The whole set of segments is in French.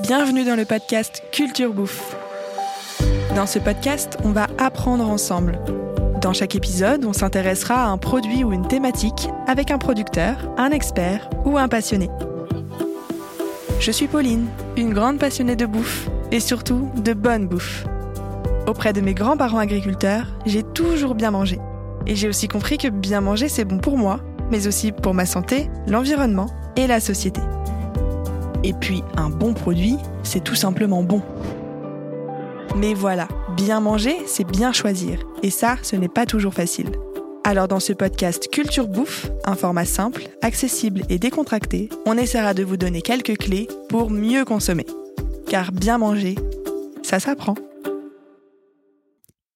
Bienvenue dans le podcast Culture Bouffe. Dans ce podcast, on va apprendre ensemble. Dans chaque épisode, on s'intéressera à un produit ou une thématique avec un producteur, un expert ou un passionné. Je suis Pauline, une grande passionnée de bouffe et surtout de bonne bouffe. Auprès de mes grands-parents agriculteurs, j'ai toujours bien mangé. Et j'ai aussi compris que bien manger, c'est bon pour moi, mais aussi pour ma santé, l'environnement et la société. Et puis, un bon produit, c'est tout simplement bon. Mais voilà, bien manger, c'est bien choisir. Et ça, ce n'est pas toujours facile. Alors dans ce podcast Culture Bouffe, un format simple, accessible et décontracté, on essaiera de vous donner quelques clés pour mieux consommer. Car bien manger, ça s'apprend.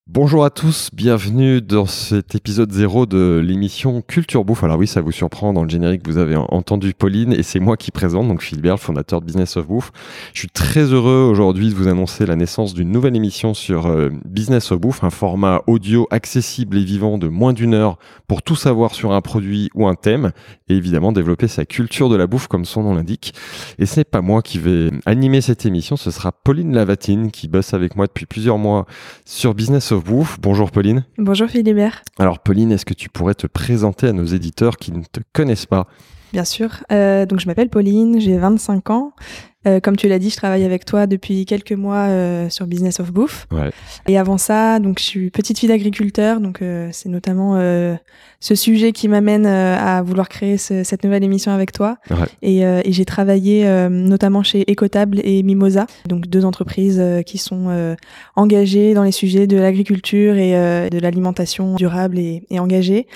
Bonjour à tous, bienvenue dans cet épisode 0 de l'émission Culture Bouffe. Alors oui, ça vous surprend, dans le générique vous avez entendu Pauline et c'est moi qui présente, donc Philbert, le fondateur de Business of Bouffe. Je suis très heureux aujourd'hui de vous annoncer la naissance d'une nouvelle émission sur euh, Business of Bouffe, un format audio accessible et vivant de moins d'une heure pour tout savoir sur un produit ou un thème et évidemment développer sa culture de la bouffe comme son nom l'indique. Et ce n'est pas moi qui vais animer cette émission, ce sera Pauline Lavatine qui bosse avec moi depuis plusieurs mois sur Business of Bouffe. Bonjour Pauline. Bonjour Philibert. Alors Pauline, est-ce que tu pourrais te présenter à nos éditeurs qui ne te connaissent pas? Bien sûr. Euh, donc je m'appelle Pauline, j'ai 25 ans. Euh, comme tu l'as dit, je travaille avec toi depuis quelques mois euh, sur Business of Bouffe. Ouais. Et avant ça, donc je suis petite fille d'agriculteur, donc euh, c'est notamment euh, ce sujet qui m'amène euh, à vouloir créer ce- cette nouvelle émission avec toi. Ouais. Et, euh, et j'ai travaillé euh, notamment chez Ecotable et Mimosa, donc deux entreprises euh, qui sont euh, engagées dans les sujets de l'agriculture et euh, de l'alimentation durable et, et engagée.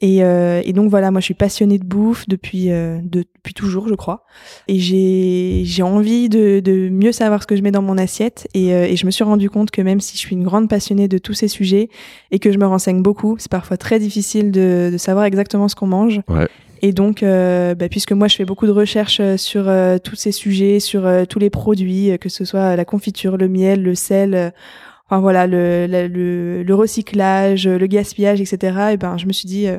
Et, euh, et donc voilà, moi je suis passionnée de bouffe depuis euh, de- depuis toujours, je crois. Et j'ai j'ai envie de, de mieux savoir ce que je mets dans mon assiette. Et, euh, et je me suis rendu compte que même si je suis une grande passionnée de tous ces sujets et que je me renseigne beaucoup, c'est parfois très difficile de, de savoir exactement ce qu'on mange. Ouais. Et donc, euh, bah, puisque moi je fais beaucoup de recherches euh, sur euh, tous ces sujets, sur euh, tous les produits, euh, que ce soit la confiture, le miel, le sel, euh, enfin voilà, le, la- le, le recyclage, le gaspillage, etc. Et ben, je me suis dit, euh,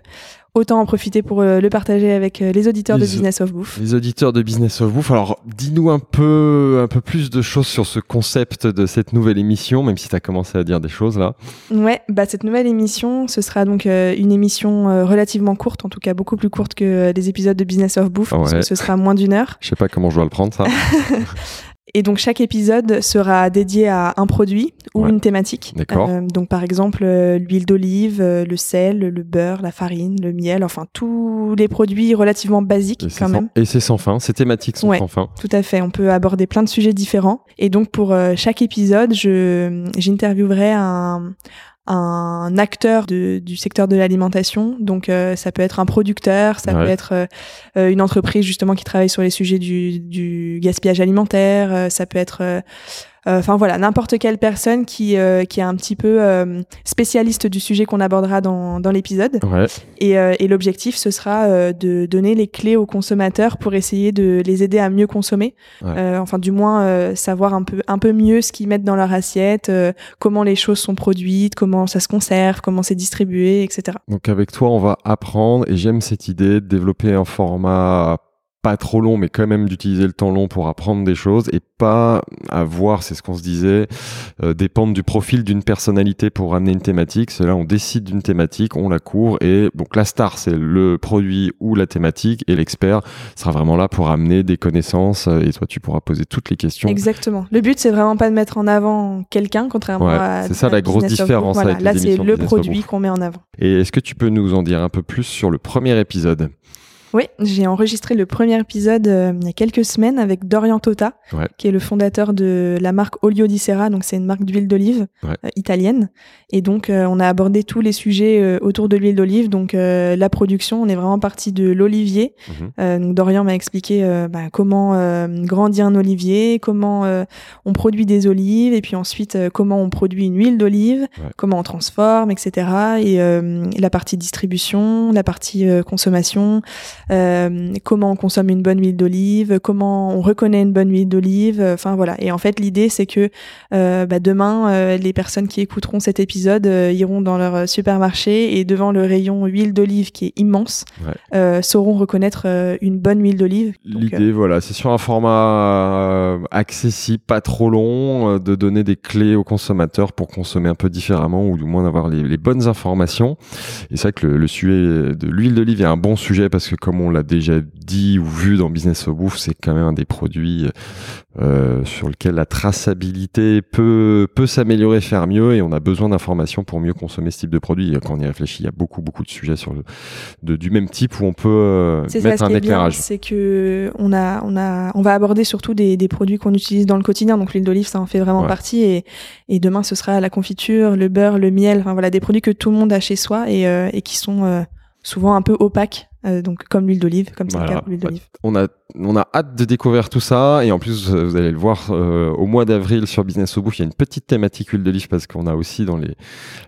autant en profiter pour euh, le partager avec euh, les auditeurs de Business of Bouffe. Les auditeurs de Business of Bouffe, alors dis-nous un peu, un peu plus de choses sur ce concept de cette nouvelle émission, même si tu as commencé à dire des choses là. Ouais, bah cette nouvelle émission, ce sera donc euh, une émission euh, relativement courte, en tout cas beaucoup plus courte que euh, les épisodes de Business of Bouffe, parce que ce sera moins d'une heure. Je sais pas comment je dois le prendre ça. Et donc chaque épisode sera dédié à un produit ou Ouais. une thématique. D'accord. Euh, donc par exemple euh, l'huile d'olive, euh, le sel, le beurre, la farine, le miel, enfin tous les produits relativement basiques Et quand sans- même. Et c'est sans fin, ces thématiques sont Ouais. sans fin. Tout à fait, on peut aborder plein de sujets différents. Et donc pour euh, chaque épisode, je j'interviewerai un un acteur de, du secteur de l'alimentation. Donc euh, ça peut être un producteur, ça Ouais. peut être euh, euh, une entreprise justement qui travaille sur les sujets du, du gaspillage alimentaire, euh, ça peut être Enfin voilà, n'importe quelle personne qui, euh, qui est un petit peu euh, spécialiste du sujet qu'on abordera dans, dans l'épisode. Ouais. Et, euh, et l'objectif, ce sera euh, de donner les clés aux consommateurs pour essayer de les aider à mieux consommer. Ouais. Euh, enfin, du moins, euh, savoir un peu, un peu mieux ce qu'ils mettent dans leur assiette, euh, comment les choses sont produites, comment ça se conserve, comment c'est distribué, etc. Donc avec toi, on va apprendre et j'aime cette idée de développer un format pas trop long, mais quand même d'utiliser le temps long pour apprendre des choses et pas avoir, c'est ce qu'on se disait, euh, dépendre du profil d'une personnalité pour amener une thématique. C'est là, on décide d'une thématique, on la court et donc la star, c'est le produit ou la thématique et l'expert sera vraiment là pour amener des connaissances euh, et toi, tu pourras poser toutes les questions. Exactement. Le but, c'est vraiment pas de mettre en avant quelqu'un, contrairement Ouais, à. c'est ça, à la grosse différence. Voilà, avec là, c'est le produit qu'on met en avant. Et est-ce que tu peux nous en dire un peu plus sur le premier épisode? Oui, j'ai enregistré le premier épisode euh, il y a quelques semaines avec Dorian Tota, Ouais. qui est le fondateur de la marque Olio di Serra, donc c'est une marque d'huile d'olive Ouais. euh, italienne. Et donc euh, on a abordé tous les sujets euh, autour de l'huile d'olive, donc euh, la production, on est vraiment parti de l'olivier. Mhm. Euh, donc Dorian m'a expliqué euh, bah, comment euh, grandir un olivier, comment euh, on produit des olives, et puis ensuite euh, comment on produit une huile d'olive, Ouais. comment on transforme, etc. Et euh, la partie distribution, la partie euh, comment on consomme une bonne huile d'olive, comment on reconnaît une bonne huile d'olive. Enfin voilà. Et en fait, l'idée c'est que bah, demain, les personnes qui écouteront cet épisode iront dans leur supermarché et devant le rayon huile d'olive qui est immense, sauront reconnaître une bonne huile d'olive. L'idée, voilà, c'est sur un format accessible, pas trop long, de donner des clés aux consommateurs pour consommer un peu différemment ou du moins d'avoir les, bonnes informations. Et c'est vrai que le, sujet de l'huile d'olive est un bon sujet parce que comme on l'a déjà dit ou vu dans Business of Bouffe, c'est quand même un des produits euh, sur lequel la traçabilité peut, peut s'améliorer, faire mieux et on a besoin d'informations pour mieux consommer ce type de produit. quand on y réfléchit, il y a beaucoup, beaucoup de sujets sur le, de, du même type où on peut euh, mettre un éclairage. C'est que on a, on a, on va aborder surtout des, des produits qu'on utilise dans le quotidien. Donc l'huile d'olive, ça en fait vraiment partie et, et demain ce sera la confiture, le beurre, le miel, enfin voilà des produits que tout le monde a chez soi et, euh, et qui sont souvent un peu opaques, euh, donc comme l'huile d'olive, comme c'est le cas l'huile d'olive. On a on a hâte de découvrir tout ça et en plus vous allez le voir euh, au mois d'avril sur Business au Bouffe, il y a une petite thématique huile d'olive parce qu'on a aussi dans les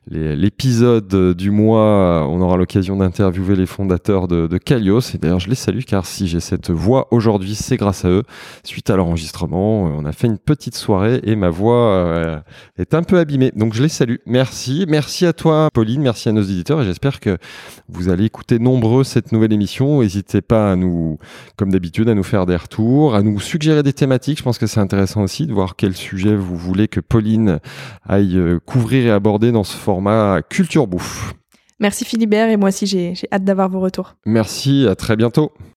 l'épisode du mois, on aura l'occasion d'interviewer les fondateurs de, de Kalios et d'ailleurs je les salue car si j'ai cette voix aujourd'hui, c'est grâce à eux. Suite à l'enregistrement, on a fait une petite soirée et ma voix euh, est un peu abîmée. Donc je les salue. Merci, merci à toi Pauline, merci à nos éditeurs et j'espère que vous allez écouter nombreux cette nouvelle émission. N'hésitez pas à nous comme d'habitude à nous faire des retours, à nous suggérer des thématiques. Je pense que c'est intéressant aussi de voir quel sujet vous voulez que Pauline aille euh, couvrir et aborder dans ce format Culture Bouffe. Merci Philibert et moi aussi j'ai hâte d'avoir vos retours. Merci, à très bientôt.